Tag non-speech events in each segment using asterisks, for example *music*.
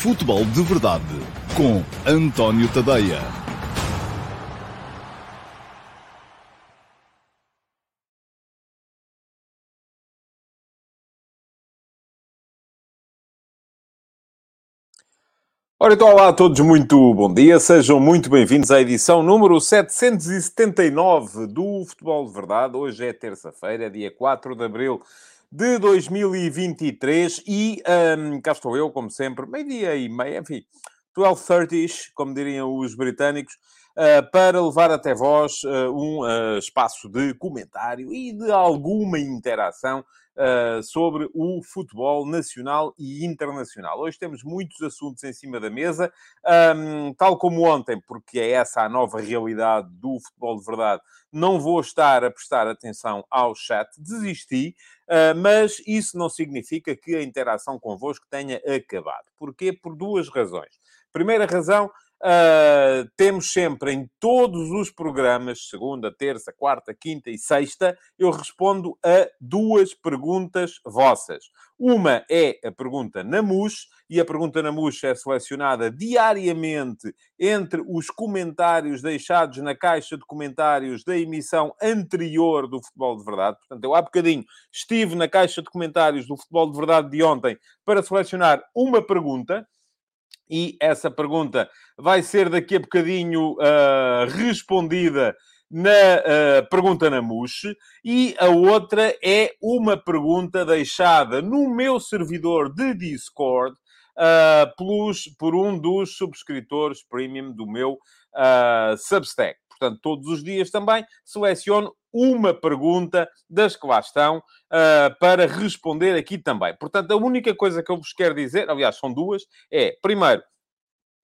Futebol de Verdade com António Tadeia. Ora, então, olá a todos, muito bom dia, sejam muito bem-vindos à edição número 779 do Futebol de Verdade. Hoje é terça-feira, dia 4 de abril de 2023 e um, cá estou eu, como sempre, meio-dia e meia, enfim, 12.30ish, como diriam os britânicos, uh, para levar até vós uh, um uh, espaço de comentário e de alguma interação Uh, sobre o futebol nacional e internacional. Hoje temos muitos assuntos em cima da mesa, um, tal como ontem, porque é essa a nova realidade do futebol de verdade. Não vou estar a prestar atenção ao chat, desisti, uh, mas isso não significa que a interação convosco tenha acabado. Porquê? Por duas razões. Primeira razão, Uh, temos sempre em todos os programas, segunda, terça, quarta, quinta e sexta, eu respondo a duas perguntas vossas. Uma é a pergunta na MUS, e a pergunta na MUS é selecionada diariamente entre os comentários deixados na caixa de comentários da emissão anterior do Futebol de Verdade. Portanto, eu há bocadinho estive na caixa de comentários do Futebol de Verdade de ontem para selecionar uma pergunta e essa pergunta vai ser daqui a bocadinho uh, respondida na uh, pergunta na MUS e a outra é uma pergunta deixada no meu servidor de Discord uh, pelos, por um dos subscritores premium do meu uh, Substack. Portanto, todos os dias também seleciono uma pergunta das que lá estão uh, para responder aqui também. Portanto, a única coisa que eu vos quero dizer, aliás, são duas, é, primeiro,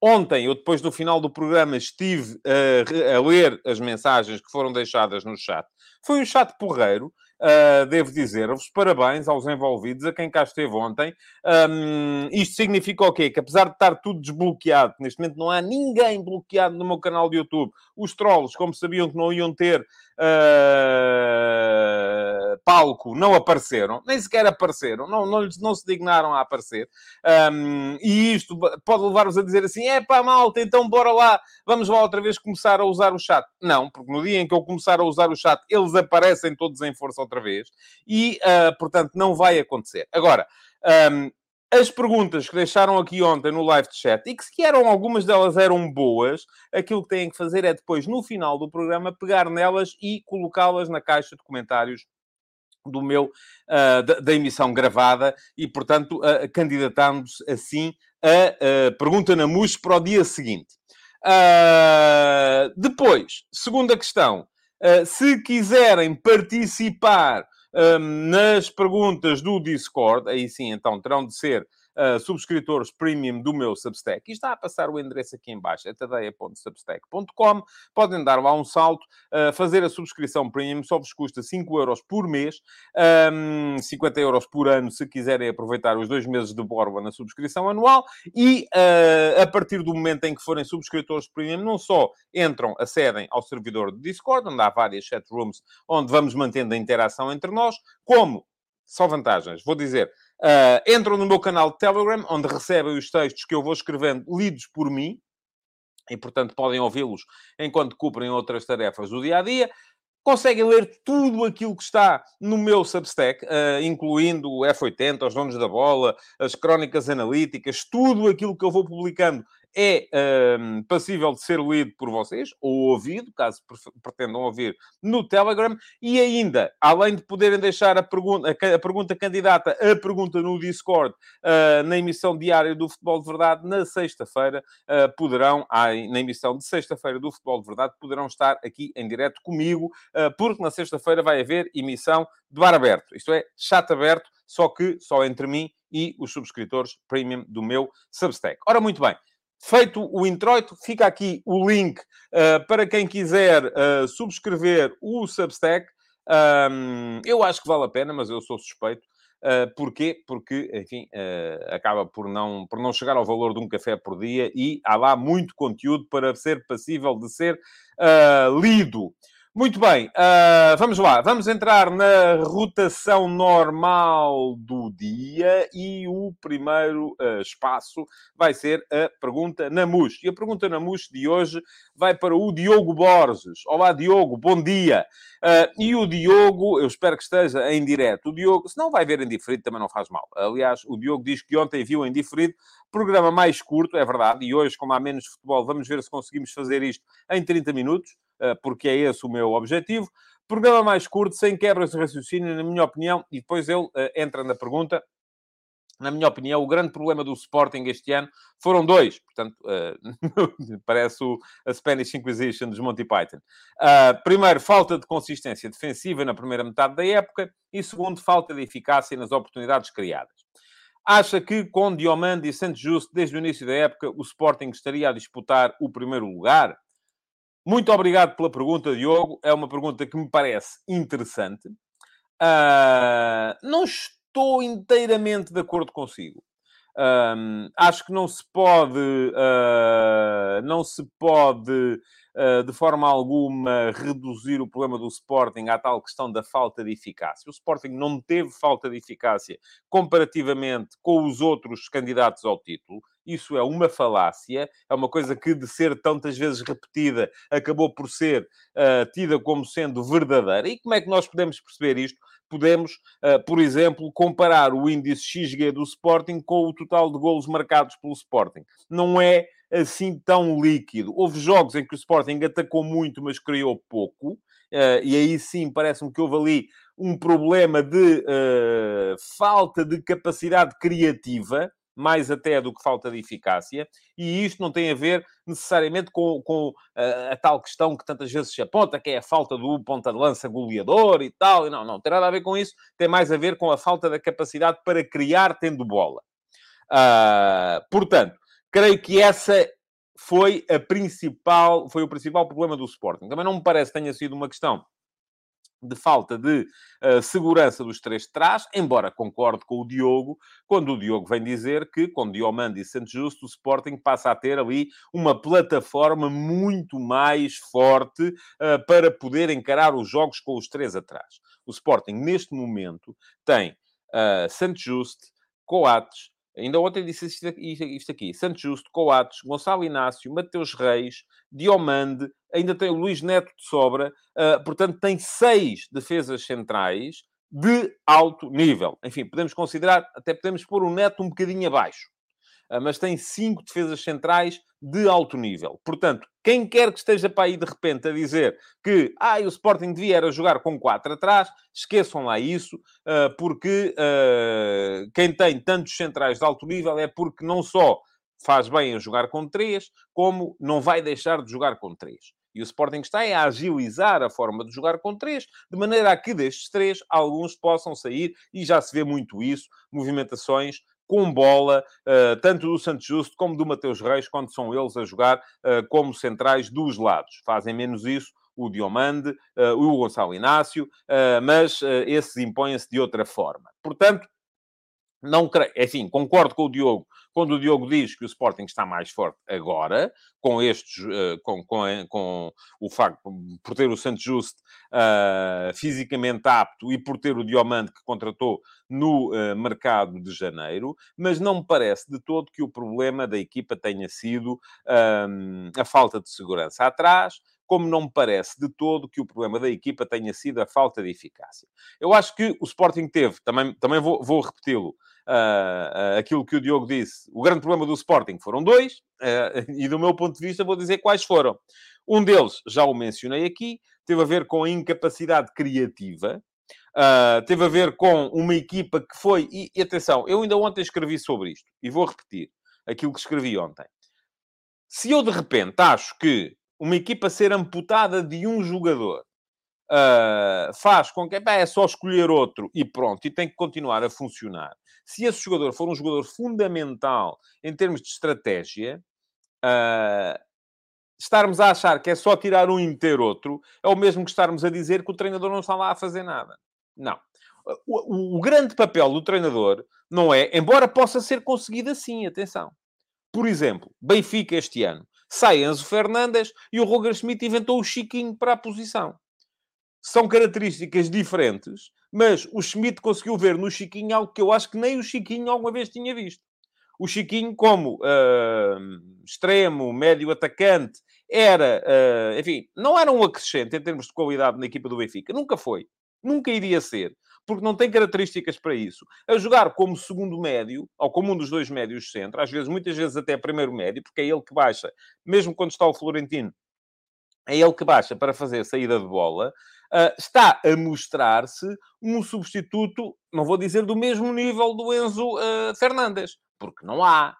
Ontem, eu depois do final do programa estive a, a, ler as mensagens que foram deixadas no chat. Foi um chat porreiro, uh, devo dizer-vos. Parabéns aos envolvidos, a quem cá esteve ontem. Um, isto significa o quê? Que apesar de estar tudo desbloqueado, neste momento não há ninguém bloqueado no meu canal de YouTube, os trolls, como sabiam que não iam ter uh, palco, não apareceram, nem sequer apareceram, não, não, não se dignaram a aparecer. Um, e isto pode levar-vos a dizer assim: é pá, malta, então bora lá, vamos lá outra vez começar a usar o chat. Não, porque no dia em que eu começar a usar o chat, eles aparecem todos em força outra vez e, uh, portanto, não vai acontecer. Agora. Um, as perguntas que deixaram aqui ontem no live chat e que se eram algumas delas eram boas, aquilo que têm que fazer é depois, no final do programa, pegar nelas e colocá-las na caixa de comentários do meu, uh, da, da, emissão gravada e, portanto, uh, candidatando-se assim a uh, pergunta na MUS para o dia seguinte. Uh, depois, segunda questão, se quiserem participar nas perguntas do Discord, aí sim, então, terão de ser subscritores premium do meu Substack. E está a passar o endereço aqui em baixo, é tadeia.substack.com. Podem dar lá um salto, uh, fazer a subscrição premium, só vos custa 5 euros por mês, um, 50 euros por ano, se quiserem aproveitar os dois meses de borba na subscrição anual. E uh, a partir do momento em que forem subscritores premium, não só entram, acedem ao servidor do Discord, onde há várias chat rooms onde vamos mantendo a interação entre nós, como só vantagens. Vou dizer, Uh, entram no meu canal de Telegram, onde recebem os textos que eu vou escrevendo lidos por mim, e portanto podem ouvi-los enquanto cumprem outras tarefas do dia a dia. Conseguem ler tudo aquilo que está no meu Substack, uh, incluindo o F80, os donos da bola, as crónicas analíticas, tudo aquilo que eu vou publicando é um, passível de ser lido por vocês, ou ouvido, caso pretendam ouvir, no Telegram, e ainda, além de poderem deixar a pergunta, a, pergunta candidata, a pergunta no Discord, uh, na emissão diária do Futebol de Verdade, na sexta-feira, uh, poderão, ah, na emissão de sexta-feira do Futebol de Verdade, poderão estar aqui em direto comigo, uh, porque na sexta-feira vai haver emissão de bar aberto, isto é, chat aberto, só que só entre mim e os subscritores premium do meu Substack. Ora, muito bem. Feito o introito, fica aqui o link uh, para quem quiser uh, subscrever o Substack. Um, eu acho que vale a pena, mas eu sou suspeito. Uh, porquê? Porque, enfim, uh, acaba por não, por não chegar ao valor de um café por dia e há lá muito conteúdo para ser passível de ser uh, lido. Muito bem, uh, vamos lá. Vamos entrar na rotação normal do dia e o primeiro uh, espaço vai ser a pergunta na MUS. E a pergunta na MUS de hoje vai para o Diogo Borges. Olá, Diogo, bom dia. Uh, e o Diogo, eu espero que esteja em direto. O Diogo, se não vai ver em diferido, também não faz mal. Aliás, o Diogo diz que ontem viu em diferido, programa mais curto, é verdade, e hoje, como há menos futebol, vamos ver se conseguimos fazer isto em 30 minutos. Eh, porque é esse o meu objetivo. Programa mais curto, sem quebras de raciocínio, na minha opinião, e depois ele eh, entra na pergunta. Na minha opinião, o grande problema do Sporting este ano foram dois. Portanto, uh, *laughs* parece o, a Spanish Inquisition dos Monty Python. Uh, primeiro, falta de consistência defensiva na primeira metade da época. E segundo, falta de eficácia nas oportunidades criadas. Acha que com Diomande e Santos Justo, desde o início da época, o Sporting estaria a disputar o primeiro lugar? Muito obrigado pela pergunta, Diogo. É uma pergunta que me parece interessante. Uh, não estou inteiramente de acordo consigo. Acho que não se pode, uh, não se pode, uh, de forma alguma, reduzir o problema do Sporting à tal questão da falta de eficácia. O Sporting não teve falta de eficácia comparativamente com os outros candidatos ao título. Isso é uma falácia, é uma coisa que, de ser tantas vezes repetida, acabou por ser uh, tida como sendo verdadeira. E como é que nós podemos perceber isto? Podemos, uh, por exemplo, comparar o índice XG do Sporting com o total de golos marcados pelo Sporting. Não é assim tão líquido. Houve jogos em que o Sporting atacou muito, mas criou pouco. Uh, e aí sim, parece-me que houve ali um problema de uh, falta de capacidade criativa mais até do que falta de eficácia, e isto não tem a ver necessariamente com, com uh, a tal questão que tantas vezes se aponta, que é a falta do ponta de lança goleador e tal, e não, não tem nada a ver com isso, tem mais a ver com a falta da capacidade para criar tendo bola. Uh, portanto, creio que essa foi a principal, foi o principal problema do Sporting. Também não me parece que tenha sido uma questão de falta de uh, segurança dos três de trás, embora concorde com o Diogo, quando o Diogo vem dizer que, com Diomande e Santos Justo, o Sporting passa a ter ali uma plataforma muito mais forte uh, para poder encarar os jogos com os três atrás. O Sporting, neste momento, tem uh, Santos Justo, Coates, Ainda ontem disse isto aqui. Santos Justo, Coates, Gonçalo Inácio, Mateus Reis, Diomande, ainda tem o Luís Neto de sobra. Uh, portanto, tem seis defesas centrais de alto nível. Enfim, podemos considerar, até podemos pôr o Neto um bocadinho abaixo. Uh, mas tem cinco defesas centrais de alto nível. Portanto, quem quer que esteja para aí de repente a dizer que ah, o Sporting devia era jogar com quatro atrás, esqueçam lá isso, uh, porque uh, quem tem tantos centrais de alto nível é porque não só faz bem a jogar com três, como não vai deixar de jogar com três. E o Sporting está a agilizar a forma de jogar com três, de maneira a que destes três, alguns possam sair, e já se vê muito isso, movimentações com bola, uh, tanto do Santos Justo como do Mateus Reis, quando são eles a jogar uh, como centrais dos lados. Fazem menos isso o Diomande, uh, o Gonçalo Inácio, mas esses impõem-se de outra forma. Portanto, não creio, enfim, concordo com o Diogo quando o Diogo diz que o Sporting está mais forte agora, com estes, uh, com, com, com, o facto, por ter o Santos Justo uh, fisicamente apto e por ter o Diomante que contratou no uh, mercado de janeiro, mas não me parece de todo que o problema da equipa tenha sido a falta de segurança atrás, como não me parece de todo que o problema da equipa tenha sido a falta de eficácia. Eu acho que o Sporting teve, também, também vou, vou repeti-lo, uh, aquilo que o Diogo disse. O grande problema do Sporting foram dois, uh, *laughs* e do meu ponto de vista vou dizer quais foram. Um deles, já o mencionei aqui, teve a ver com a incapacidade criativa, Uh, teve a ver com uma equipa que foi. E, e, atenção, eu ainda ontem escrevi sobre isto e vou repetir aquilo que escrevi ontem. Se eu de repente acho que uma equipa ser amputada de um jogador uh, faz com que é só escolher outro e pronto, e tem que continuar a funcionar. Se esse jogador for um jogador fundamental em termos de estratégia, uh, estarmos a achar que é só tirar um e meter outro é o mesmo que estarmos a dizer que o treinador não está lá a fazer nada. Não. O, o, grande papel do treinador não é, embora possa ser conseguido assim, atenção. Por exemplo, Benfica este ano sai Enzo Fernandes e o Roger Schmidt inventou o Chiquinho para a posição. São características diferentes, mas o Schmidt conseguiu ver no Chiquinho algo que eu acho que nem o Chiquinho alguma vez tinha visto. O Chiquinho, como uh, extremo, médio atacante, era, uh, enfim, não era um acrescente em termos de qualidade na equipa do Benfica. Nunca foi. Nunca iria ser. Porque não tem características para isso. A jogar como segundo médio, ou como um dos dois médios centro, às vezes, muitas vezes até primeiro médio, porque é ele que baixa, mesmo quando está o Florentino, é ele que baixa para fazer saída de bola, está a mostrar-se um substituto, não vou dizer do mesmo nível do Enzo uh, Fernandes, porque não há.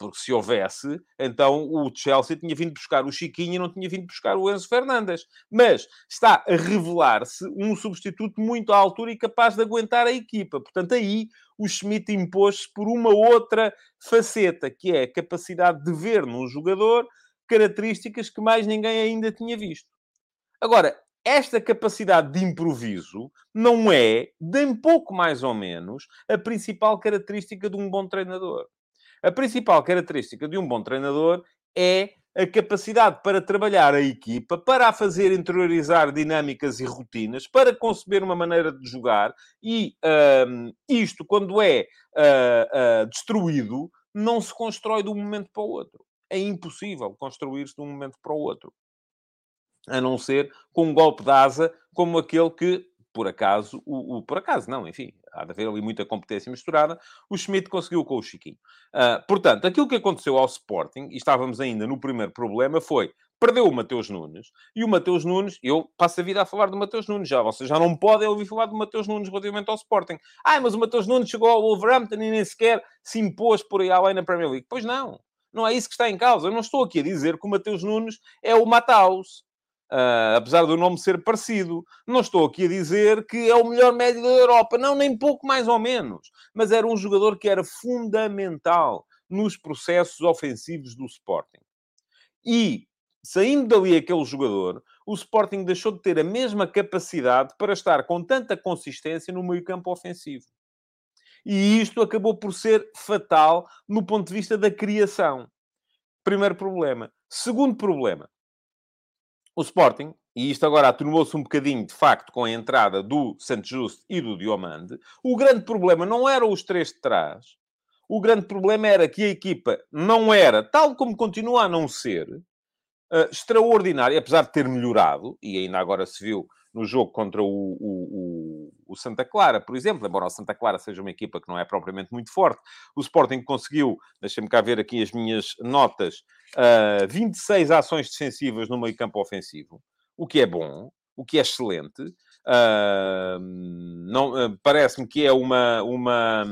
Porque se houvesse, então o Chelsea tinha vindo buscar o Chiquinho e não tinha vindo buscar o Enzo Fernandes. Mas está a revelar-se um substituto muito à altura e capaz de aguentar a equipa. Portanto, aí o Schmidt impôs-se por uma outra faceta, que é a capacidade de ver num jogador características que mais ninguém ainda tinha visto. Agora, esta capacidade de improviso não é, de um pouco mais ou menos, a principal característica de um bom treinador. A principal característica de um bom treinador é a capacidade para trabalhar a equipa, para a fazer interiorizar dinâmicas e rotinas, para conceber uma maneira de jogar e um, isto, quando é uh, uh, destruído, não se constrói de um momento para o outro. É impossível construir-se de um momento para o outro a não ser com um golpe de asa como aquele que, por acaso, o, o, por acaso não, enfim, há de haver ali muita competência misturada, o Schmidt conseguiu com o Chiquinho. Uh, portanto, aquilo que aconteceu ao Sporting, e estávamos ainda no primeiro problema, foi perdeu o Mateus Nunes, e o Mateus Nunes, eu passo a vida a falar do Mateus Nunes já, vocês já não podem ouvir falar do Mateus Nunes relativamente ao Sporting. Ah, mas o Mateus Nunes chegou ao Wolverhampton e nem sequer se impôs por aí além na Premier League. Pois não, não é isso que está em causa. Eu não estou aqui a dizer que o Mateus Nunes é o Mataus. Uh, apesar do nome ser parecido. Não estou aqui a dizer que é o melhor médio da Europa. Não, nem pouco mais ou menos. Mas era um jogador que era fundamental nos processos ofensivos do Sporting. E, saindo dali aquele jogador, o Sporting deixou de ter a mesma capacidade para estar com tanta consistência no meio campo ofensivo. E isto acabou por ser fatal no ponto de vista da criação. Primeiro problema. Segundo problema o Sporting, e isto agora atenuou-se um bocadinho, de facto, com a entrada do Santos Justo e do Diomande, o grande problema não eram os três de trás. O grande problema era que a equipa não era, tal como continua a não ser, uh, extraordinária, apesar de ter melhorado, e ainda agora se viu no jogo contra o, o, o, Santa Clara, por exemplo, embora o Santa Clara seja uma equipa que não é propriamente muito forte, o Sporting conseguiu, deixem-me cá ver aqui as minhas notas, uh, ah, 26 ações defensivas no meio campo ofensivo, o que é bom, o que é excelente. Uh, não, uh, parece-me que é uma, uma,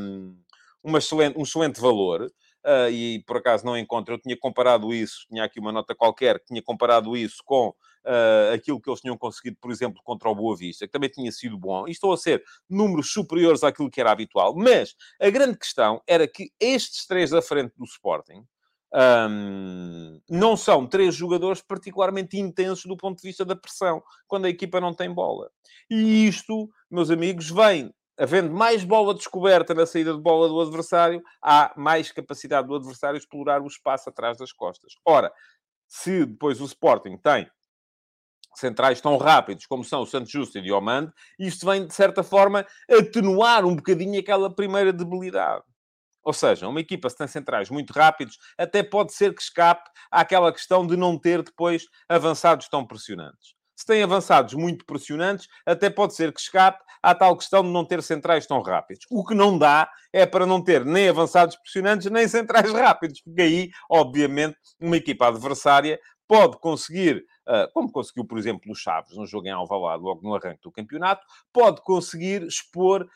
uma excelente, um excelente valor. Uh, e por acaso não encontro, eu tinha comparado isso, tinha aqui uma nota qualquer, tinha comparado isso com uh, aquilo que eles tinham conseguido, por exemplo, contra o Boa Vista, que também tinha sido bom, e estou a ser números superiores àquilo que era habitual, mas a grande questão era que estes três da frente do Sporting, um, não são três jogadores particularmente intensos do ponto de vista da pressão, quando a equipa não tem bola. E isto, meus amigos, vem havendo mais bola descoberta na saída de bola do adversário, há mais capacidade do adversário explorar o espaço atrás das costas. Ora, se depois o Sporting tem centrais tão rápidos como são o Santos Justo e o Diomande, isto vem, de certa forma, atenuar um bocadinho aquela primeira debilidade. Ou seja, uma equipa se tem centrais muito rápidos, até pode ser que escape àquela questão de não ter depois avançados tão pressionantes se tem avançados muito pressionantes, até pode ser que escape à tal questão de não ter centrais tão rápidos. O que não dá é para não ter nem avançados pressionantes, nem centrais *laughs* rápidos, porque aí, obviamente, uma equipa adversária pode conseguir, ah, como conseguiu, por exemplo, o Chaves, no jogo em Alvalade, logo no arranque do campeonato, pode conseguir expor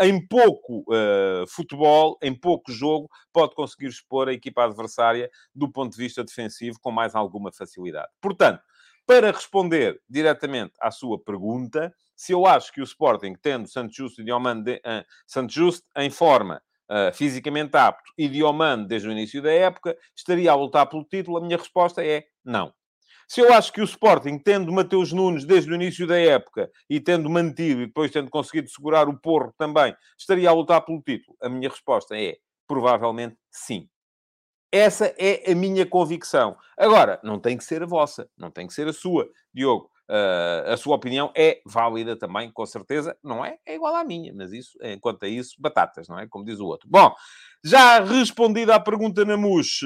em pouco ah, futebol, em pouco jogo, pode conseguir expor a equipa adversária do ponto de vista defensivo com mais alguma facilidade. Portanto, para responder diretamente à sua pergunta, se eu acho que o Sporting, tendo Santos Justo e Diomande, uh, Santos Justo em forma, uh, fisicamente apto, e Diomande desde o início da época, estaria a lutar pelo título, a minha resposta é não. Se eu acho que o Sporting, tendo Mateus Nunes desde o início da época e tendo mantido e depois tendo conseguido segurar o porro também, estaria a lutar pelo título, a minha resposta é provavelmente sim. Essa é a minha convicção. Agora, não tem que ser a vossa, não tem que ser a sua, Diogo. Uh, a sua opinião é válida também, com certeza. Não é? É igual à minha, mas isso, enquanto a isso, batatas, não é? Como diz o outro. Bom, já respondida a pergunta na MUS,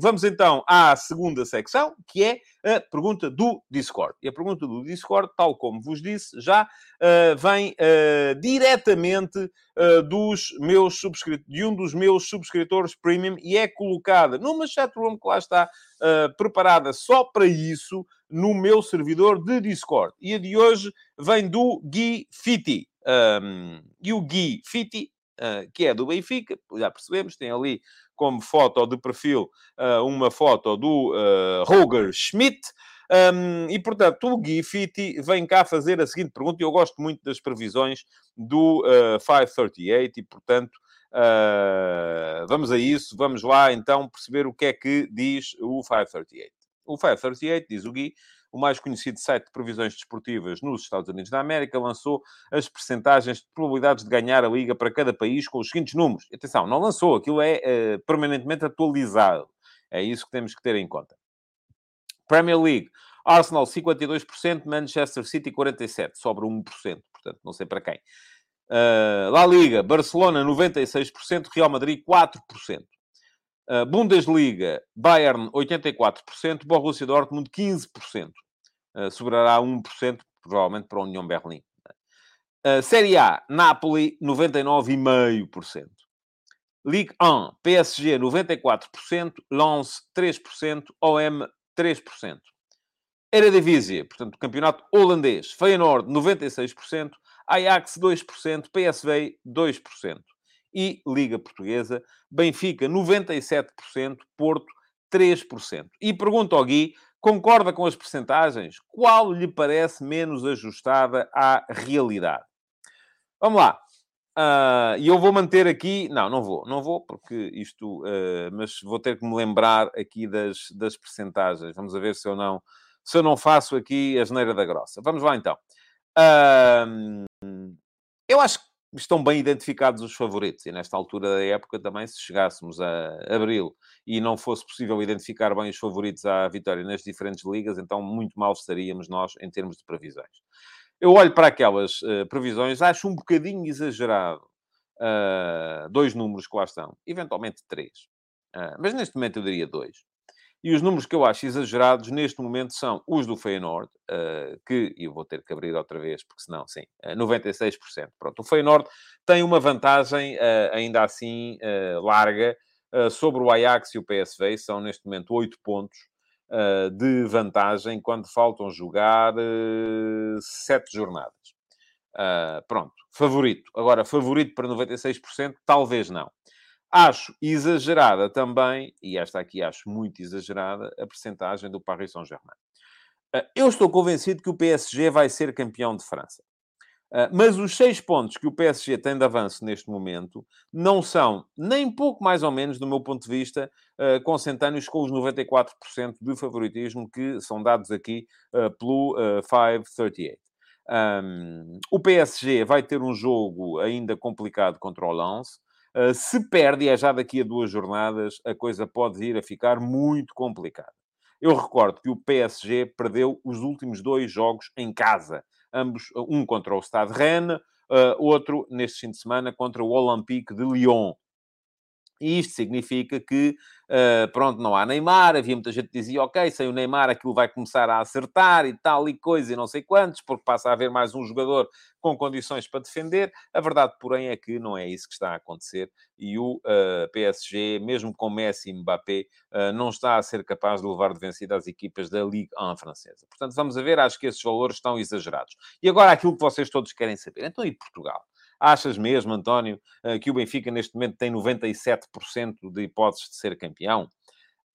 vamos então à segunda secção, que é a pergunta do Discord. E a pergunta do Discord, tal como vos disse, já uh, vem uh, diretamente dos meus subscritores, de um dos meus subscritores premium e é colocada numa chatroom que lá está preparada só para isso no meu servidor de Discord. E a de hoje vem do Gui Fiti. Um, e o Gui Fiti uh, que é do Benfica, já percebemos, tem ali como foto de perfil uh, uma foto do uh, Roger Schmidt. Um, e, portanto, o Gui Fitti vem cá fazer a seguinte pergunta, eu gosto muito das previsões do uh, 538, e, portanto, uh, vamos a isso. Vamos lá, então, perceber o que é que diz o 538. O 538, diz o Gui, o mais conhecido site de previsões desportivas nos Estados Unidos da América, lançou as percentagens de probabilidades de ganhar a Liga para cada país com os seguintes números. Atenção, não lançou, aquilo é uh, permanentemente atualizado. É isso que temos que ter em conta. Premier League, Arsenal 52%, Manchester City 47%, sobra 1%, portanto, não sei para quem. Uh, La Liga, Barcelona 96%, Real Madrid 4%. Uh, Bundesliga, Bayern 84%, Borussia Dortmund 15%. Uh, sobrará 1%, provavelmente, para a União Berlim. Uh, Série A, Napoli 99,5%. Ligue 1, PSG 94%, Lens 3%, OM 3%. Eredivisie, portanto, campeonato holandês, Feyenoord 96%, Ajax 2%, PSV 2% e Liga Portuguesa, Benfica 97%, Porto 3%. E pergunto ao Gui, concorda com as percentagens? Qual lhe parece menos ajustada à realidade? Vamos lá. Uh, e eu vou manter aqui... Não, não vou. Não vou, porque isto... Uh, mas vou ter que me lembrar aqui das, das percentagens. Vamos ver se eu não... Se eu não faço aqui a geneira da grossa. Vamos lá, então. Uh, eu acho que estão bem identificados os favoritos. E nesta altura da época também, se chegássemos a abril e não fosse possível identificar bem os favoritos à vitória nas diferentes ligas, então muito mal estaríamos nós em termos de previsões. Eu olho para aquelas uh, previsões, acho um bocadinho exagerado uh, dois números que lá estão, eventualmente três. Uh, mas neste momento eu diria dois. E os números que eu acho exagerados neste momento são os do Feyenoord, uh, que, eu vou ter que abrir outra vez, porque senão, sim, uh, 96%. Pronto, o Feyenoord tem uma vantagem uh, ainda assim larga sobre o Ajax e o PSV, são neste momento 8 pontos de vantagem quando faltam jogar 7 jornadas. pronto, favorito. Agora, favorito para 96%, talvez não. Acho exagerada também, e esta aqui acho muito exagerada, a percentagem do Paris Saint-Germain. Ah, eu estou convencido que o PSG vai ser campeão de França. Ah, mas os seis pontos que o PSG tem de avanço neste momento não são nem pouco mais ou menos, do meu ponto de vista, ah, consentâneos com os 94% de favoritismo que são dados aqui pelo 538. Um, o PSG vai ter um jogo ainda complicado contra o Lens. Uh, se perde, é já daqui a duas jornadas, a coisa pode vir a ficar muito complicada. Eu recordo que o PSG perdeu os últimos dois jogos em casa. Ambos, um contra o Stade Rennes, uh, outro, neste fim de semana, contra o Olympique de Lyon. E isto significa que, uh, pronto, não há Neymar. Havia muita gente que dizia, ok, sem o Neymar aquilo vai começar a acertar e tal e coisa e não sei quantos, porque passa a haver mais um jogador com condições para defender. A verdade, porém, é que não é isso que está a acontecer. E o uh, eh, PSG, mesmo com Messi e Mbappé, uh, não está a ser capaz de levar de vencida as equipas da Ligue 1 francesa. Portanto, vamos a ver, acho que esses valores estão exagerados. E agora aquilo que vocês todos querem saber. Então, e Portugal? Achas mesmo, António, eh, que o Benfica neste momento tem 97% de hipóteses de ser campeão?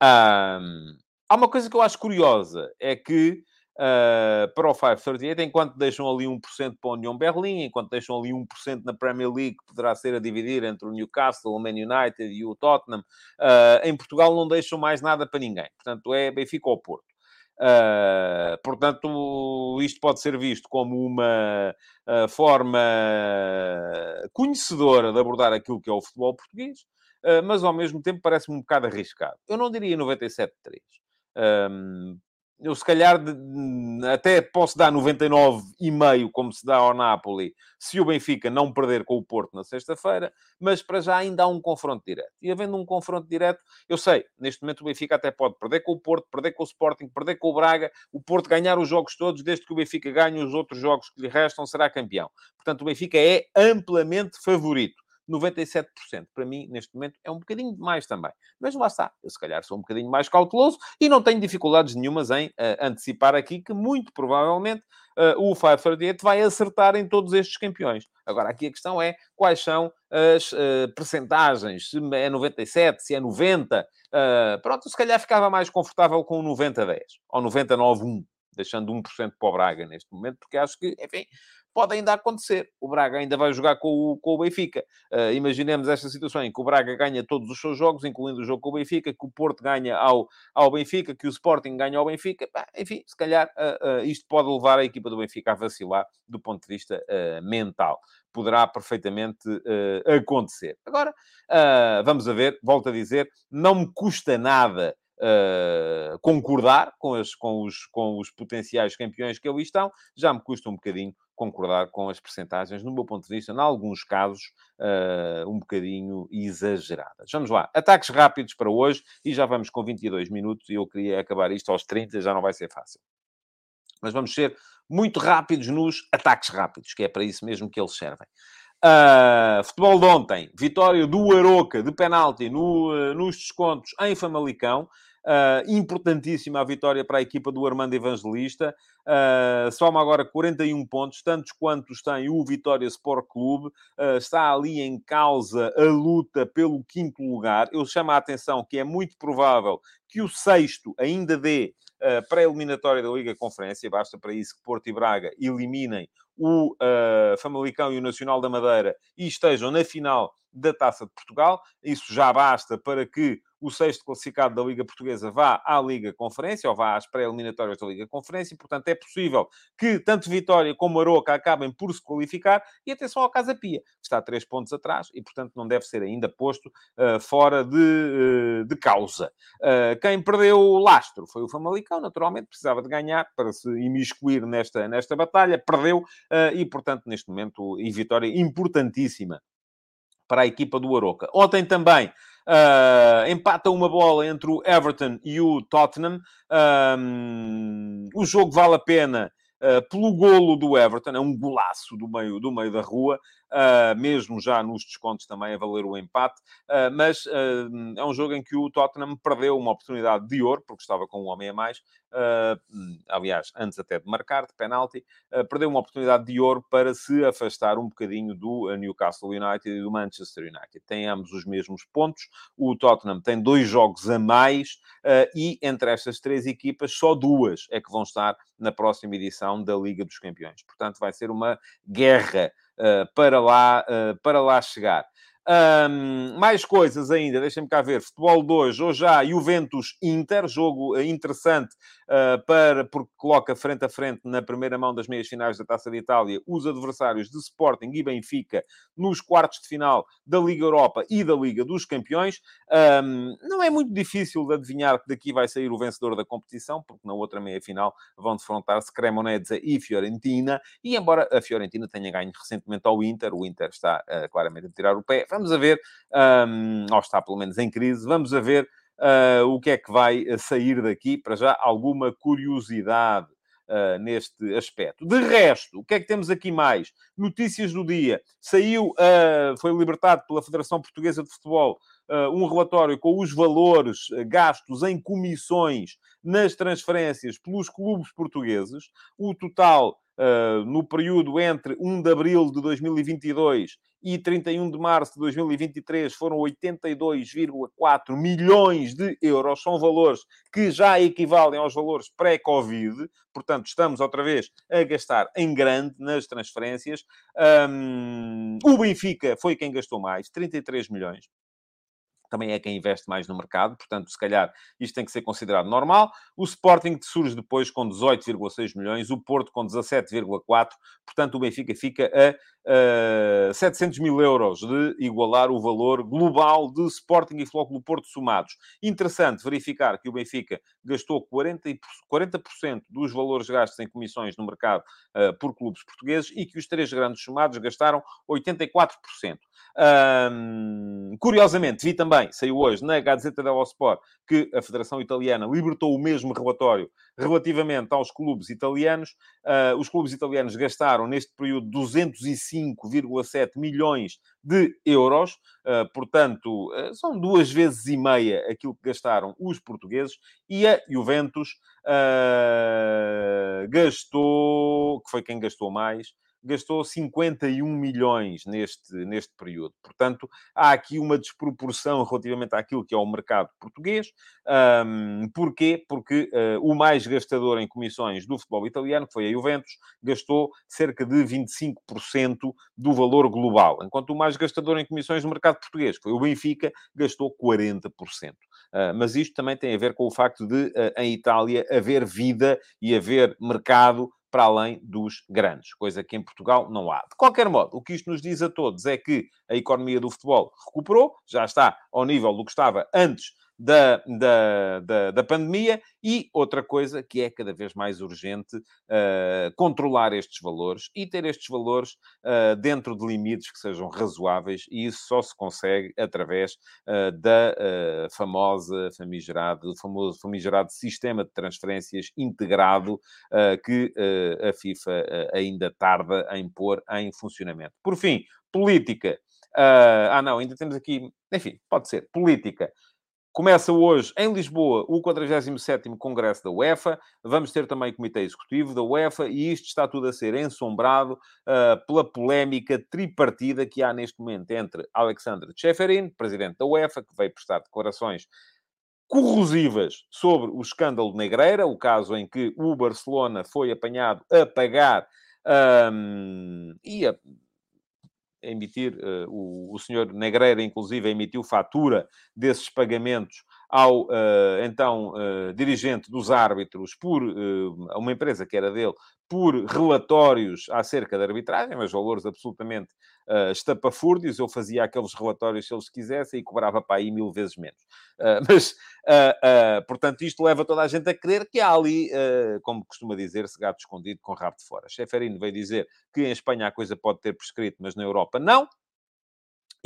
Um, há uma coisa que eu acho curiosa, é que uh, para o 538, enquanto deixam ali 1% para a União Berlim, enquanto deixam ali 1% na Premier League, que poderá ser a dividir entre o Newcastle, o Man United e o Tottenham, uh, em Portugal não deixam mais nada para ninguém. Portanto, é Benfica ou Porto. Uh, portanto, isto pode ser visto como uma uh, forma conhecedora de abordar aquilo que é o futebol português, uh, mas ao mesmo tempo parece-me um bocado arriscado. Eu não diria 97-3. Um, eu se calhar até posso dar 99,5 como se dá ao Napoli, se o Benfica não perder com o Porto na sexta-feira, mas para já ainda há um confronto direto. E havendo um confronto direto, eu sei, neste momento o Benfica até pode perder com o Porto, perder com o Sporting, perder com o Braga, o Porto ganhar os jogos todos, desde que o Benfica ganhe os outros jogos que lhe restam, será campeão. Portanto, o Benfica é amplamente favorito. 97%. Para mim, neste momento, é um bocadinho demais também. Mas lá está. Eu, se calhar, sou um bocadinho mais cauteloso e não tenho dificuldades nenhumas em uh, antecipar aqui que, muito provavelmente, uh, o 538 vai acertar em todos estes campeões. Agora, aqui a questão é quais são as uh, percentagens. Se é 97, se é 90. Uh, pronto, se calhar ficava mais confortável com o 90-10 ou 99-1 deixando 1% para o Braga neste momento, porque acho que, enfim, pode ainda acontecer. O Braga ainda vai jogar com o, com o Benfica. Uh, imaginemos esta situação em que o Braga ganha todos os seus jogos, incluindo o jogo com o Benfica, que o Porto ganha ao, ao Benfica, que o Sporting ganha ao Benfica. Bah, enfim, se calhar uh, uh, isto pode levar a equipa do Benfica a vacilar do ponto de vista mental. Poderá perfeitamente acontecer. Agora, vamos a ver, volto a dizer, não me custa nada concordar com, as, com, os, com os potenciais campeões que ali estão, já me custa um bocadinho concordar com as percentagens, no meu ponto de vista, em alguns casos, uh, um bocadinho exageradas. Vamos lá. Ataques rápidos para hoje e já vamos com 22 minutos e eu queria acabar isto aos 30, já não vai ser fácil. Mas vamos ser muito rápidos nos ataques rápidos, que é para isso mesmo que eles servem. Uh, futebol de ontem, vitória do Aroca de penalti no, uh, nos descontos em Famalicão. Uh, importantíssima a vitória para a equipa do Armando Evangelista. Uh, soma agora 41 pontos, tantos quantos tem o Vitória Sport Clube. Uh, está ali em causa a luta pelo quinto lugar. Eu chamo a atenção que é muito provável que o sexto ainda dê uh, pré-eliminatória da Liga Conferência. Basta para isso que Porto e Braga eliminem o uh, Famalicão e o Nacional da Madeira e estejam na final da Taça de Portugal. Isso já basta para que o sexto classificado da Liga Portuguesa vá à Liga Conferência, ou vá às pré-eliminatórias da Liga Conferência, e, portanto, é possível que tanto Vitória como Aroca acabem por se qualificar, e atenção ao Casa Pia, que está três pontos atrás, e, portanto, não deve ser ainda posto uh, fora de, uh, de causa. Uh, quem perdeu o lastro foi o Famalicão, naturalmente, precisava de ganhar para se imiscuir nesta, nesta batalha, perdeu, e, portanto, neste momento, e vitória importantíssima para a equipa do Aroca. Ontem também Uh, empata uma bola entre o Everton e o Tottenham. Um, o jogo vale a pena uh, pelo golo do Everton, é um golaço do meio, do meio da rua uh, mesmo já nos descontos também a valer o empate, uh, mas uh, é um jogo em que o Tottenham perdeu uma oportunidade de ouro, porque estava com um homem a mais, aliás, antes até de marcar, de penalti, perdeu uma oportunidade de ouro para se afastar um bocadinho do Newcastle United e do Manchester United. Tem ambos os mesmos pontos, o Tottenham tem dois jogos a mais e entre estas três equipas, só duas é que vão estar na próxima edição da Liga dos Campeões. Portanto, vai ser uma guerra para, lá, uh, para lá chegar. Um, mais coisas ainda, deixem-me cá ver. Futebol 2, hoje já Juventus-Inter, jogo eh, interessante para, porque coloca frente a frente na primeira mão das meias finais da Taça de Itália os adversários de Sporting e Benfica nos quartos de final da Liga Europa e da Liga dos Campeões. Não é muito difícil de adivinhar que daqui vai sair o vencedor da competição, porque na outra meia final vão defrontar-se Cremonese e Fiorentina. E embora a Fiorentina tenha ganho recentemente ao Inter, o Inter está uh, claramente a tirar o pé Vamos a ver, ou está pelo menos em crise, vamos a ver uh, o que é que vai eh, sair daqui. Para já, alguma curiosidade uh, neste aspecto. De resto, o que é que temos aqui mais? Notícias do dia. Saiu, uh, foi libertado pela Federação Portuguesa de Futebol um relatório com os valores gastos em comissões nas transferências pelos clubes portugueses. O total no período entre 1 de abril de 2022 e 31 de março de 2023 foram 82,4 milhões de euros. São valores que já equivalem aos valores pré-Covid. Portanto, estamos outra vez a gastar em grande nas transferências. Um, o Benfica foi quem gastou mais, 33 milhões também é quem investe mais no mercado, portanto, se calhar isto tem que ser considerado normal. O Sporting surge depois com 18,6 milhões, o Porto com 17,4, portanto, o Benfica fica a uh, 700 mil euros de igualar o valor global de Sporting e Flóculo Porto somados. Interessante verificar que o Benfica gastou 40%, 40 dos valores gastos em comissões no mercado uh, por clubes portugueses e que os três grandes somados gastaram 84%. Um, curiosamente, vi também, saiu hoje na Gazeta dello Sport, que a Federação Italiana libertou o mesmo relatório relativamente aos clubes italianos. Uh, os clubes italianos gastaram neste período 205,7 milhões de euros, uh, portanto, uh, são duas vezes e meia aquilo que gastaram os portugueses, e a Juventus gastou, que foi quem gastou mais, gastou 51 milhões neste, neste período. Portanto, há aqui uma desproporção relativamente àquilo que é o mercado português. Um, porquê? Porque uh, o mais gastador em comissões do futebol italiano, que foi a Juventus, gastou cerca de 25% do valor global, enquanto o mais gastador em comissões do mercado português, que foi o Benfica, gastou 40%. Uh, mas isto também tem a ver com o facto de, uh, em Itália, haver vida e haver mercado para além dos grandes, coisa que em Portugal não há. De qualquer modo, o que isto nos diz a todos é que a economia do futebol recuperou, já está ao nível do que estava antes da, da, da, da, pandemia e outra coisa que é cada vez mais urgente, uh, controlar estes valores e ter estes valores uh, dentro de limites que sejam razoáveis e isso só se consegue através uh, da famosa, famigerado, famoso famigerado sistema de transferências integrado que a FIFA ainda tarda em pôr em funcionamento. Por fim, política. ah, não, ainda temos aqui, enfim, pode ser, política. Começa hoje em Lisboa o 47º Congresso da UEFA. Vamos ter também Comitê Executivo da UEFA e isto está tudo a ser ensombrado uh, pela polémica tripartida que há neste momento entre Alexandre Tcheferin, presidente da UEFA, que veio prestar declarações corrosivas sobre o escândalo Negreira, o caso em que o Barcelona foi apanhado a pagar um, e a emitir, uh, o, o senhor Negreira, inclusive, emitiu fatura desses pagamentos ao uh, então uh, dirigente dos árbitros por uma empresa que era dele por relatórios acerca da arbitragem, mas valores absolutamente uh, estapafúrdios. Eu fazia aqueles relatórios se eles quisessem e cobrava para aí mil vezes menos. Uh, *laughs* mas, uh, portanto, isto leva toda a gente a crer que há ali, como costuma dizer-se, gato escondido com rabo de fora. Cheferino veio dizer que em Espanha a coisa pode ter prescrito, mas na Europa não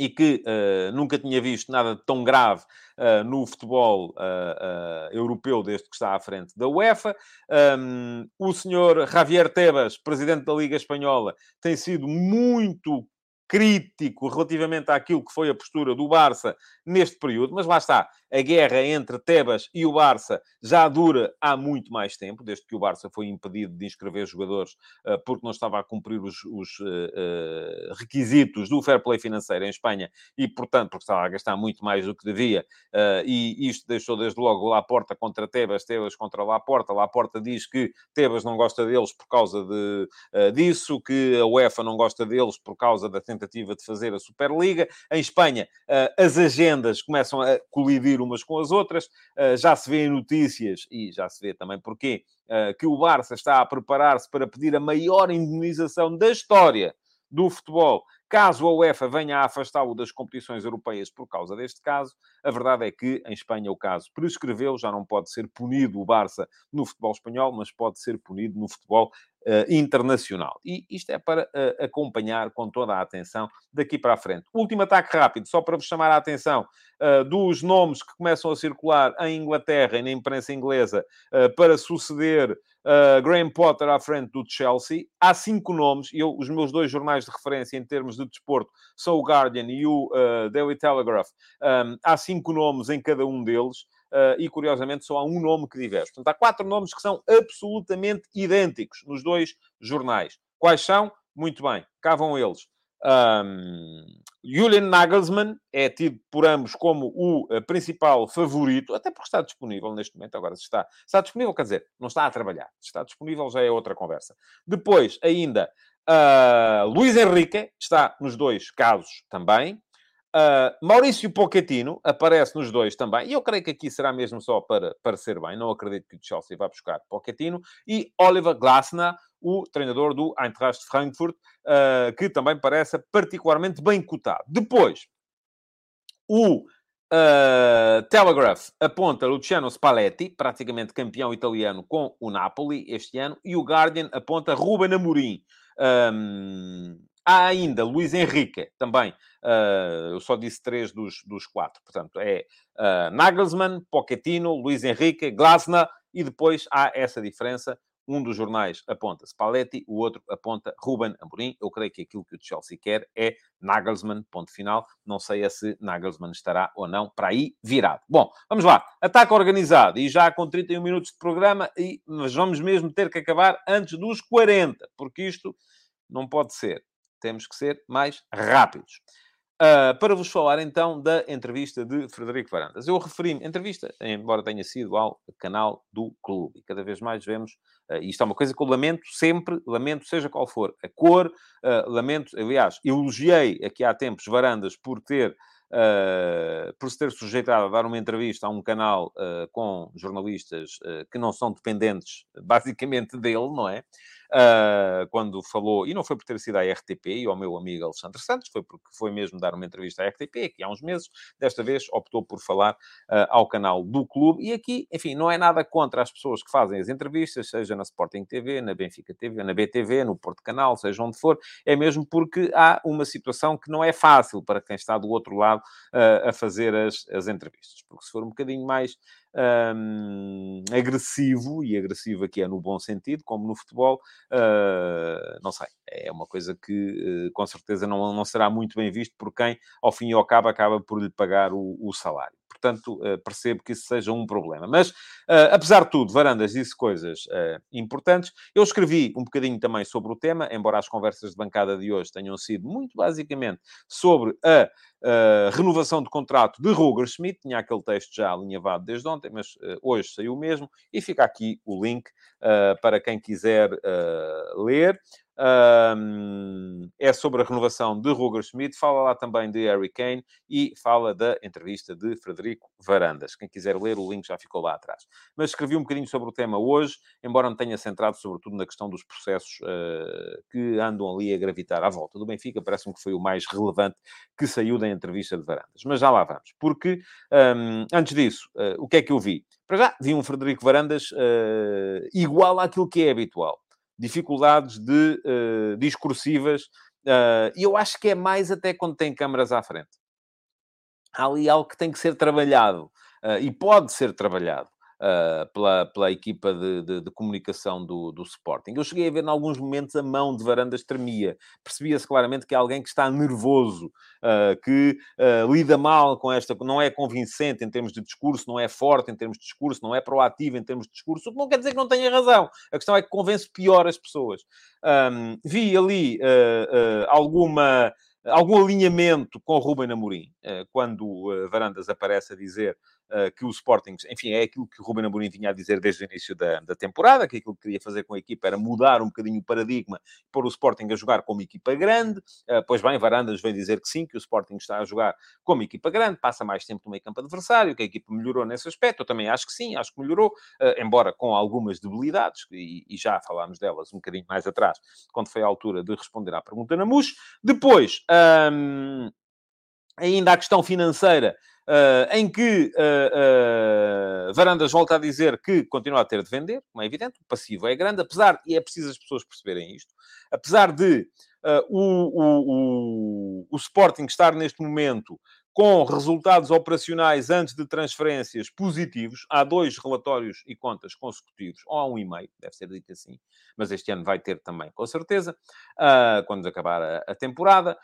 e que uh, nunca tinha visto nada tão grave uh, no futebol uh, europeu desde que está à frente da UEFA. Um, o senhor Javier Tebas, presidente da Liga Espanhola, tem sido muito crítico relativamente àquilo que foi a postura do Barça neste período, mas lá está, a guerra entre Tebas e o Barça já dura há muito mais tempo, desde que o Barça foi impedido de inscrever jogadores uh, porque não estava a cumprir os, os uh, uh, requisitos do fair play financeiro em Espanha e, portanto, porque estava a gastar muito mais do que devia, e isto deixou desde logo lá a porta contra Tebas, Tebas contra lá a porta. Lá a porta diz que Tebas não gosta deles por causa de, disso, que a UEFA não gosta deles por causa da tentativa de fazer a Superliga. Em Espanha, as agendas começam a colidir umas com as outras. Uh, já se vê em notícias, e já se vê também porquê, uh, que o Barça está a preparar-se para pedir a maior indenização da história do futebol, caso a UEFA venha a afastá-lo das competições europeias por causa deste caso. A verdade é que em Espanha o caso prescreveu, já não pode ser punido o Barça no futebol espanhol, mas pode ser punido no futebol internacional. E isto é para uh, acompanhar com toda a atenção daqui para a frente. Último ataque rápido, só para vos chamar a atenção uh, dos nomes que começam a circular em Inglaterra e na imprensa inglesa para suceder Graham Potter à frente do Chelsea. Há cinco nomes, eu, os meus dois jornais de referência em termos de desporto são o Guardian e o Daily Telegraph. Um, há cinco nomes em cada um deles uh, e curiosamente só há um nome que diverge. Portanto, há quatro nomes que são absolutamente idênticos nos dois jornais. Quais são? Muito bem, cá vão eles. Um, Julian Nagelsmann é tido por ambos como o uh, principal favorito, até porque está disponível neste momento. Agora, se está, está disponível, quer dizer, não está a trabalhar. Se está disponível, já é outra conversa. Depois, ainda, uh, Luís Henrique está nos dois casos também. Uh, Maurício Pochettino aparece nos dois também, e eu creio que aqui será mesmo só para parecer bem, não acredito que o Chelsea vá buscar Pochettino, e Oliver Glasner, o treinador do Eintracht Frankfurt, uh, que também parece particularmente bem cotado. Depois, o uh, Telegraph aponta Luciano Spalletti, praticamente campeão italiano com o Napoli este ano, e o Guardian aponta Ruben Amorim. Um, Há ainda Luís Henrique, também. Uh, eu só disse três dos, dos quatro. Portanto, é uh, Nagelsmann, Pochettino, Luís Henrique, Glasner e depois há essa diferença. Um dos jornais aponta Spalletti, o outro aponta Ruben Amorim. Eu creio que aquilo que o Chelsea quer é Nagelsmann, ponto final. Não sei se Nagelsmann estará ou não para aí virado. Bom, vamos lá. Ataque organizado. E já com 31 minutos de programa, e, mas vamos mesmo ter que acabar antes dos 40, porque isto não pode ser. Temos que ser mais rápidos. Uh, para vos falar então da entrevista de Frederico Varandas. Eu referi-me, entrevista, embora tenha sido ao canal do clube, e cada vez mais vemos, uh, isto é uma coisa que eu lamento sempre, lamento seja qual for a cor, uh, lamento, aliás, elogiei aqui há tempos Varandas por ter Uh, por se ter sujeitado a dar uma entrevista a um canal uh, com jornalistas uh, que não são dependentes, basicamente, dele, não é? Uh, quando falou, e não foi por ter sido à RTP e ao meu amigo Alexandre Santos, foi porque foi mesmo dar uma entrevista à RTP, aqui há uns meses, desta vez optou por falar uh, ao canal do clube, e aqui, enfim, não é nada contra as pessoas que fazem as entrevistas, seja na Sporting TV, na Benfica TV, na BTV, no Porto Canal, seja onde for, é mesmo porque há uma situação que não é fácil para quem está do outro lado uh, a fazer as, as entrevistas, porque se for um bocadinho mais um, agressivo, e agressivo aqui é no bom sentido, como no futebol, uh, não sei, é uma coisa que uh, com certeza não, não será muito bem visto por quem, ao fim e ao cabo, acaba por lhe pagar o, o salário. Portanto, uh, percebo que isso seja um problema. Mas, apesar de tudo, Varandas disse coisas importantes. Eu escrevi um bocadinho também sobre o tema, embora as conversas de bancada de hoje tenham sido muito basicamente sobre a uh, renovação de contrato de Roger Schmidt, tinha aquele texto já alinhavado desde ontem, mas uh, hoje saiu mesmo, e fica aqui o link uh, para quem quiser ler. Um, é sobre a renovação de Roger Schmidt, fala lá também de Harry Kane e fala da entrevista de Frederico Varandas. Quem quiser ler, o link já ficou lá atrás. Mas escrevi um bocadinho sobre o tema hoje, embora me tenha centrado sobretudo na questão dos processos uh, que andam ali a gravitar à volta do Benfica. Parece-me que foi o mais relevante que saiu da entrevista de Varandas. Mas já lá vamos. Porque, um, antes disso, uh, o que é que eu vi? Para já, vi um Frederico Varandas uh, igual àquilo que é habitual dificuldades de, uh, discursivas, uh, e eu acho que é mais até quando tem câmaras à frente. Há ali algo que tem que ser trabalhado, uh, e pode ser trabalhado uh, pela, pela equipa de, de, de comunicação do, do, Sporting. Eu cheguei a ver, em alguns momentos, a mão de Varandas tremia. Percebia-se claramente que é alguém que está nervoso, uh, que uh, lida mal com esta... Não é convincente em termos de discurso, não é forte em termos de discurso, não é proativo em termos de discurso, o que não quer dizer que não tenha razão. A questão é que convence pior as pessoas. Um, vi ali alguma algum alinhamento com Ruben Amorim, quando Varandas aparece a dizer que o Sporting, enfim, é aquilo que o Ruben Amorim vinha a dizer desde o início da, da temporada, que aquilo que queria fazer com a equipa era mudar um bocadinho o paradigma, pôr o Sporting a jogar como equipa grande. Uh, pois bem, Varandas vem dizer que sim, que o Sporting está a jogar como equipa grande, passa mais tempo no meio campo adversário, que a equipa melhorou nesse aspecto. Eu também acho que sim, acho que melhorou, uh, embora com algumas debilidades, e, e, já falámos delas um bocadinho mais atrás, quando foi a altura de responder à pergunta na MUS. Depois, um, ainda a questão financeira Uh, em que uh, uh, Varandas volta a dizer que continua a ter de vender, como é evidente, o passivo é grande, apesar, e é preciso as pessoas perceberem isto, apesar de o, o, o, o Sporting estar neste momento com resultados operacionais antes de transferências positivos. Há dois relatórios e contas consecutivos, ou há um e meio, deve ser dito assim, mas este ano vai ter também, com certeza, uh, quando acabar a, a temporada.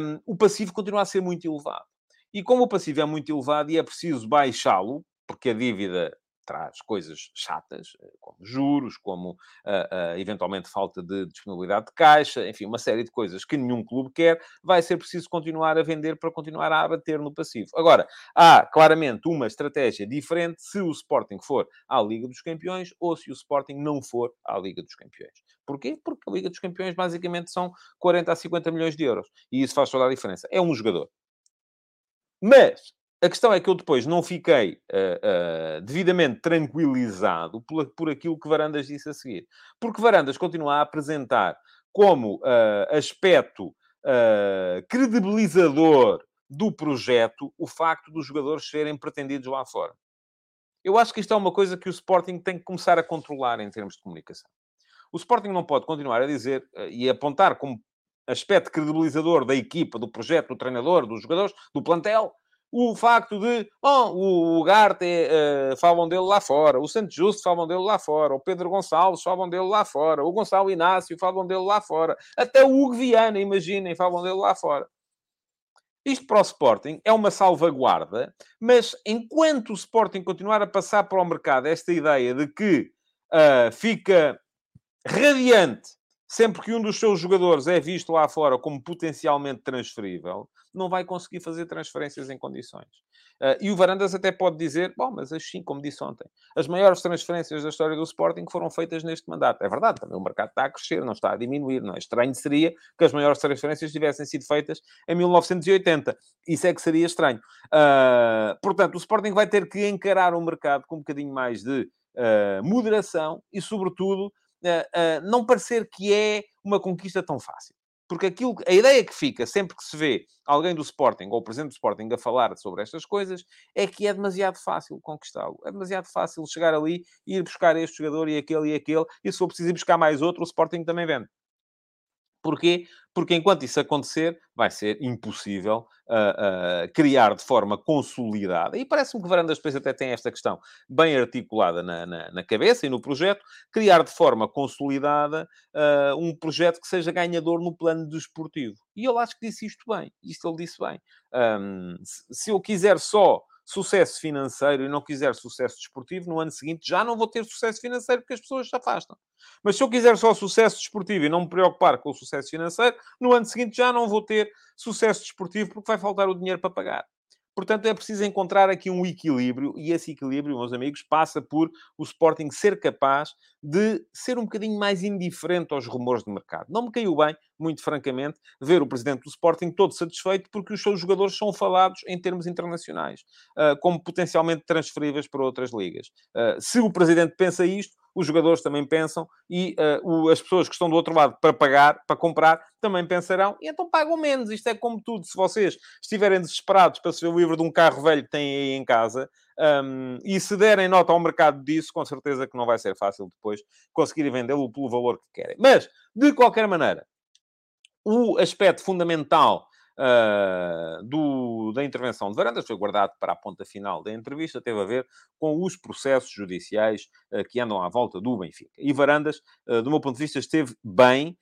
Um, o passivo continua a ser muito elevado. E como o passivo é muito elevado e é preciso baixá-lo, porque a dívida traz coisas chatas, eh, como juros, como uh, uh, eventualmente falta de disponibilidade de caixa, enfim, uma série de coisas que nenhum clube quer, vai ser preciso continuar a vender para continuar a abater no passivo. Agora, há claramente uma estratégia diferente se o Sporting for à Liga dos Campeões ou se o Sporting não for à Liga dos Campeões. Porquê? Porque a Liga dos Campeões basicamente são 40 a 50 milhões de euros. E isso faz toda a diferença. É um jogador. Mas a questão é que eu depois não fiquei uh, uh, devidamente tranquilizado por, por aquilo que Varandas disse a seguir. Porque Varandas continua a apresentar como uh, aspecto credibilizador do projeto o facto dos jogadores serem pretendidos lá fora. Eu acho que isto é uma coisa que o Sporting tem que começar a controlar em termos de comunicação. O Sporting não pode continuar a dizer e apontar como aspecto credibilizador da equipa, do projeto, do treinador, dos jogadores, do plantel, o facto de, oh, o Garte uh, falam dele lá fora, o Santos Justo falam dele lá fora, o Pedro Gonçalves falam dele lá fora, o Gonçalo Inácio falam dele lá fora, até o Hugo Viana, imaginem, falam dele lá fora. Isto para o Sporting é uma salvaguarda, mas enquanto o Sporting continuar a passar para o mercado esta ideia de que uh, fica radiante sempre que um dos seus jogadores é visto lá fora como potencialmente transferível, não vai conseguir fazer transferências em condições. Uh, e o Varandas até pode dizer, bom, mas assim, como disse ontem, as maiores transferências da história do Sporting foram feitas neste mandato. É verdade, também o mercado está a crescer, não está a diminuir. Não é estranho seria que as maiores transferências tivessem sido feitas em 1980. Isso é que seria estranho. Uh, portanto, o Sporting vai ter que encarar o mercado com um bocadinho mais de uh, moderação e, sobretudo, não parecer que é uma conquista tão fácil. Porque aquilo, a ideia que fica sempre que se vê alguém do Sporting ou o presidente do Sporting a falar sobre estas coisas é que é demasiado fácil conquistá-lo. É demasiado fácil chegar ali e ir buscar este jogador e aquele e aquele, e se for preciso ir buscar mais outro, o Sporting também vende. Porquê? Porque enquanto isso acontecer, vai ser impossível uh, uh, criar de forma consolidada. E parece-me que Varandas depois até tem esta questão bem articulada na, na, na cabeça e no projeto, criar de forma consolidada uh, um projeto que seja ganhador no plano desportivo. E eu acho que disse isto bem. Isto ele disse bem. Um, se, se eu quiser só sucesso financeiro e não quiser sucesso desportivo, no ano seguinte já não vou ter sucesso financeiro porque as pessoas se afastam. Mas se eu quiser só sucesso desportivo e não me preocupar com o sucesso financeiro, no ano seguinte já não vou ter sucesso desportivo porque vai faltar o dinheiro para pagar. Portanto, é preciso encontrar aqui um equilíbrio, e esse equilíbrio, meus amigos, passa por o Sporting ser capaz de ser um bocadinho mais indiferente aos rumores de mercado. Não me caiu bem, muito francamente, ver o presidente do Sporting todo satisfeito porque os seus jogadores são falados em termos internacionais, uh, como potencialmente transferíveis para outras ligas. Uh, se o presidente pensa isto, os jogadores também pensam e uh, o, as pessoas que estão do outro lado para pagar, para comprar, também pensarão e então pagam menos. Isto é como tudo. Se vocês estiverem desesperados para se ver de um carro velho que têm aí em casa um, e se derem nota ao mercado disso, com certeza que não vai ser fácil depois conseguirem vendê-lo pelo valor que querem. Mas, de qualquer maneira, o aspecto fundamental uh, do, da intervenção de Varandas, foi guardado para a ponta final da entrevista, teve a ver com os processos judiciais uh, que andam à volta do Benfica. E Varandas, uh, do meu ponto de vista, esteve bem.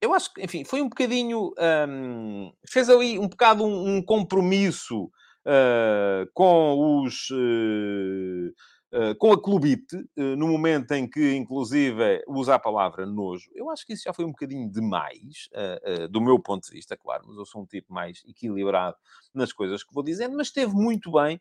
eu acho que, enfim, foi um bocadinho. Um, fez ali um bocado um, um compromisso com os com a clubite, uh, no momento em que, inclusive, usa a palavra nojo, eu acho que isso já foi um bocadinho demais, uh, do meu ponto de vista, claro, mas eu sou um tipo mais equilibrado nas coisas que vou dizendo, mas esteve muito bem,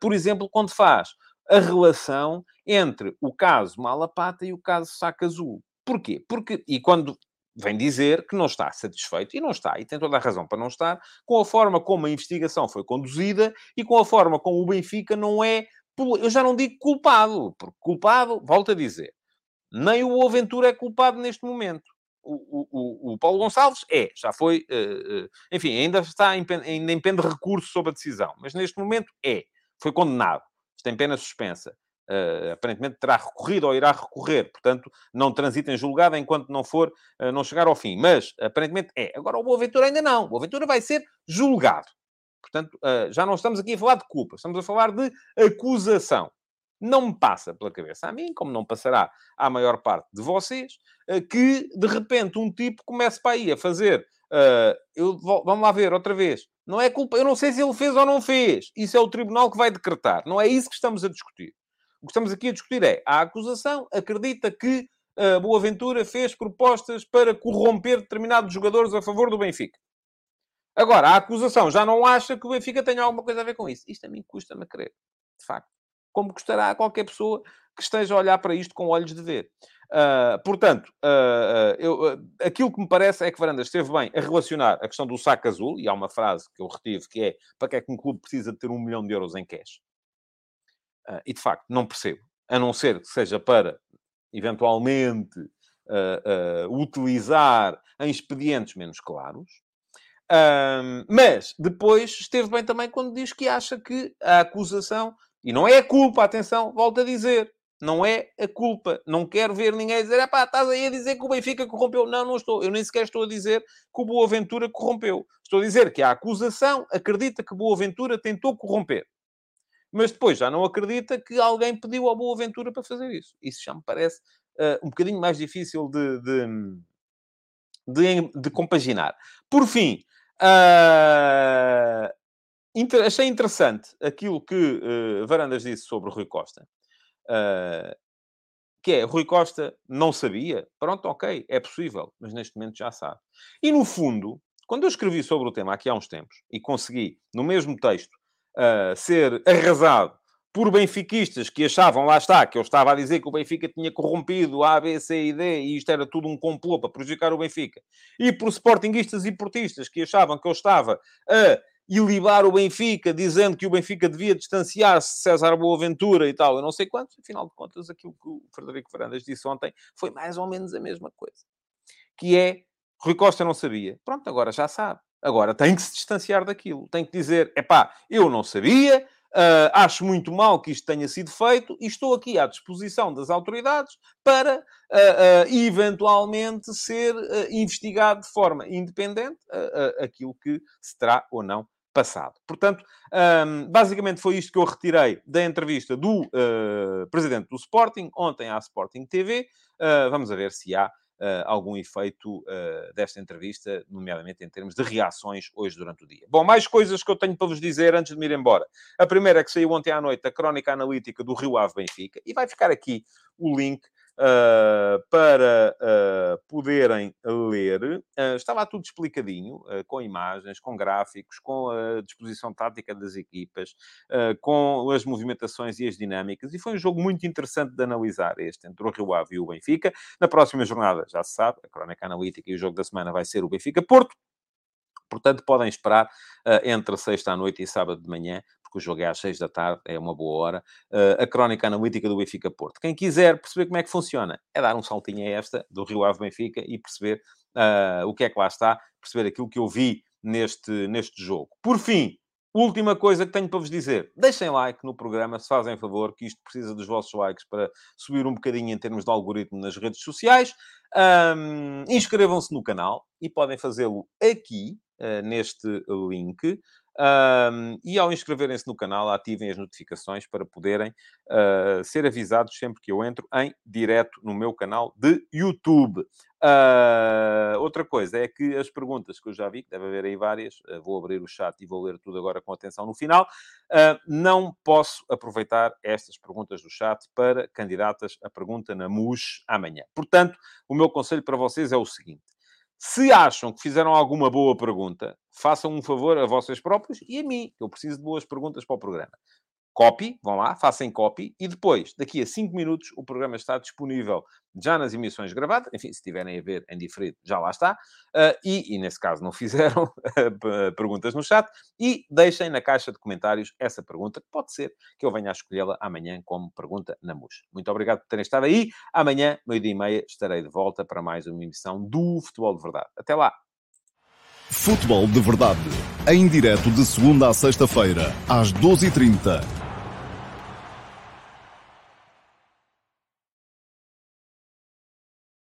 por exemplo, quando faz a relação entre o caso Malapata e o caso Saca Azul. Porquê? Porque, e quando vem dizer que não está satisfeito, e não está, e tem toda a razão para não estar, com a forma como a investigação foi conduzida e com a forma como o Benfica não é eu já não digo culpado, porque culpado, volto a dizer, nem o Aventura é culpado neste momento. O, o, o Paulo Gonçalves é, já foi, uh, uh, enfim, ainda está ainda em pena de recurso sobre a decisão, mas neste momento é, foi condenado, está em pena suspensa. Uh, aparentemente terá recorrido ou irá recorrer, portanto, não transita em julgado enquanto não for, não chegar ao fim. Mas, aparentemente, é. Agora, o Boaventura ainda não. O Boaventura vai ser julgado. Portanto, uh, já não estamos aqui a falar de culpa, estamos a falar de acusação. Não me passa pela cabeça a mim, como não passará à maior parte de vocês, uh, que de repente um tipo comece para aí a fazer. Uh, eu, vamos lá ver outra vez. Não é culpa, eu não sei se ele fez ou não fez. Isso é o tribunal que vai decretar. Não é isso que estamos a discutir. O que estamos aqui a discutir é a acusação acredita que Boaventura fez propostas para corromper determinados jogadores a favor do Benfica. Agora, a acusação já não acha que o Benfica tenha alguma coisa a ver com isso. Isto a mim custa-me a crer, de facto. como custará a qualquer pessoa que esteja a olhar para isto com olhos de ver. Uh, portanto, uh, uh, aquilo que me parece é que Varandas esteve bem a relacionar a questão do saco azul, e há uma frase que eu retive que é para que é que um clube precisa de ter um milhão de euros em cash? e de facto, não percebo. A não ser que seja para, eventualmente, utilizar em expedientes menos claros. Mas depois esteve bem também quando diz que acha que a acusação, e não é a culpa, atenção, volto a dizer, não é a culpa. Não quero ver ninguém dizer, pá, estás aí a dizer que o Benfica corrompeu. Não, não estou. Eu nem sequer estou a dizer que o Boa Ventura corrompeu. Estou a dizer que a acusação acredita que Boa Ventura tentou corromper. Mas depois já não acredita que alguém pediu ao Boa Ventura para fazer isso. Isso já me parece uh, um bocadinho mais difícil de, de, de, de compaginar. Por fim, uh, inter achei interessante aquilo que uh, Varandas disse sobre Rui Costa. Uh, que é, Rui Costa não sabia? Pronto, ok, é possível, mas neste momento já sabe. E no fundo, quando eu escrevi sobre o tema aqui há uns tempos e consegui, no mesmo texto, uh, ser arrasado por benfiquistas que achavam, lá está, que eu estava a dizer que o Benfica tinha corrompido A, B, C e D e isto era tudo um complô para prejudicar o Benfica, e por sportinguistas e portistas que achavam que eu estava a e libar o Benfica, dizendo que o Benfica devia distanciar-se de César Boaventura e tal, eu não sei quantos. Afinal de contas, aquilo que o Frederico Fernandes disse ontem foi mais ou menos a mesma coisa. Que é, Rui Costa não sabia. Pronto, agora já sabe. Agora tem que se distanciar daquilo. Tem que dizer, é pá, eu não sabia, Uh, acho muito mal que isto tenha sido feito e estou aqui à disposição das autoridades para uh, uh, eventualmente ser investigado de forma independente aquilo que se terá ou não passado. Portanto, um, basicamente foi isto que eu retirei da entrevista do presidente do Sporting, ontem à Sporting TV. Vamos ver se há algum efeito desta entrevista, nomeadamente em termos de reações hoje durante o dia. Bom, mais coisas que eu tenho para vos dizer antes de me ir embora. A primeira é que saiu ontem à noite a crónica analítica do Rio Ave Benfica e vai ficar aqui o link para uh, poderem ler. Uh, estava tudo explicadinho, com imagens, com gráficos, com a disposição tática das equipas, com as movimentações e as dinâmicas. E foi um jogo muito interessante de analisar este, entre o Rio Ave e o Benfica. Na próxima jornada, já se sabe, a crónica analítica e o jogo da semana vai ser o Benfica-Porto. Portanto, podem esperar uh, entre sexta à noite e sábado de manhã porque o jogo é às seis da tarde, é uma boa hora, uh, a crónica analítica do Benfica Porto. Quem quiser perceber como é que funciona, é dar um saltinho a esta, do Rio Ave Benfica, e perceber uh, o que é que lá está, perceber aquilo que eu vi neste, neste jogo. Por fim, Última coisa que tenho para vos dizer. Deixem like no programa, se fazem favor, que isto precisa dos vossos likes para subir um bocadinho em termos de algoritmo nas redes sociais. Um, Inscrevam-se no canal e podem fazê-lo aqui, uh, neste link. Um, e ao inscreverem-se no canal, ativem as notificações para poderem uh, ser avisados sempre que eu entro em direto no meu canal de YouTube. Uh, outra coisa é que as perguntas que eu já vi, que deve haver aí várias, uh, vou abrir o chat e vou ler tudo agora com atenção no final. não posso aproveitar estas perguntas do chat para candidatas a pergunta na MUS amanhã. Portanto, o meu conselho para vocês é o seguinte se acham que fizeram alguma boa pergunta, façam um favor a vocês próprios e a mim, que eu preciso de boas perguntas para o programa copy, vão lá, façam copy, e depois, daqui a 5 minutos, o programa está disponível já nas emissões gravadas, enfim, se tiverem a ver em diferido, já lá está, uh, e, e, nesse caso não *laughs* fizeram perguntas no chat, e deixem na caixa de comentários essa pergunta, que pode ser que eu venha a escolhê-la amanhã como pergunta na MUS. Muito obrigado por terem estado aí, amanhã, meio-dia e meia, estarei de volta para mais uma emissão do Futebol de Verdade. Até lá! Futebol de Verdade, em direto de segunda a sexta-feira, às 12h30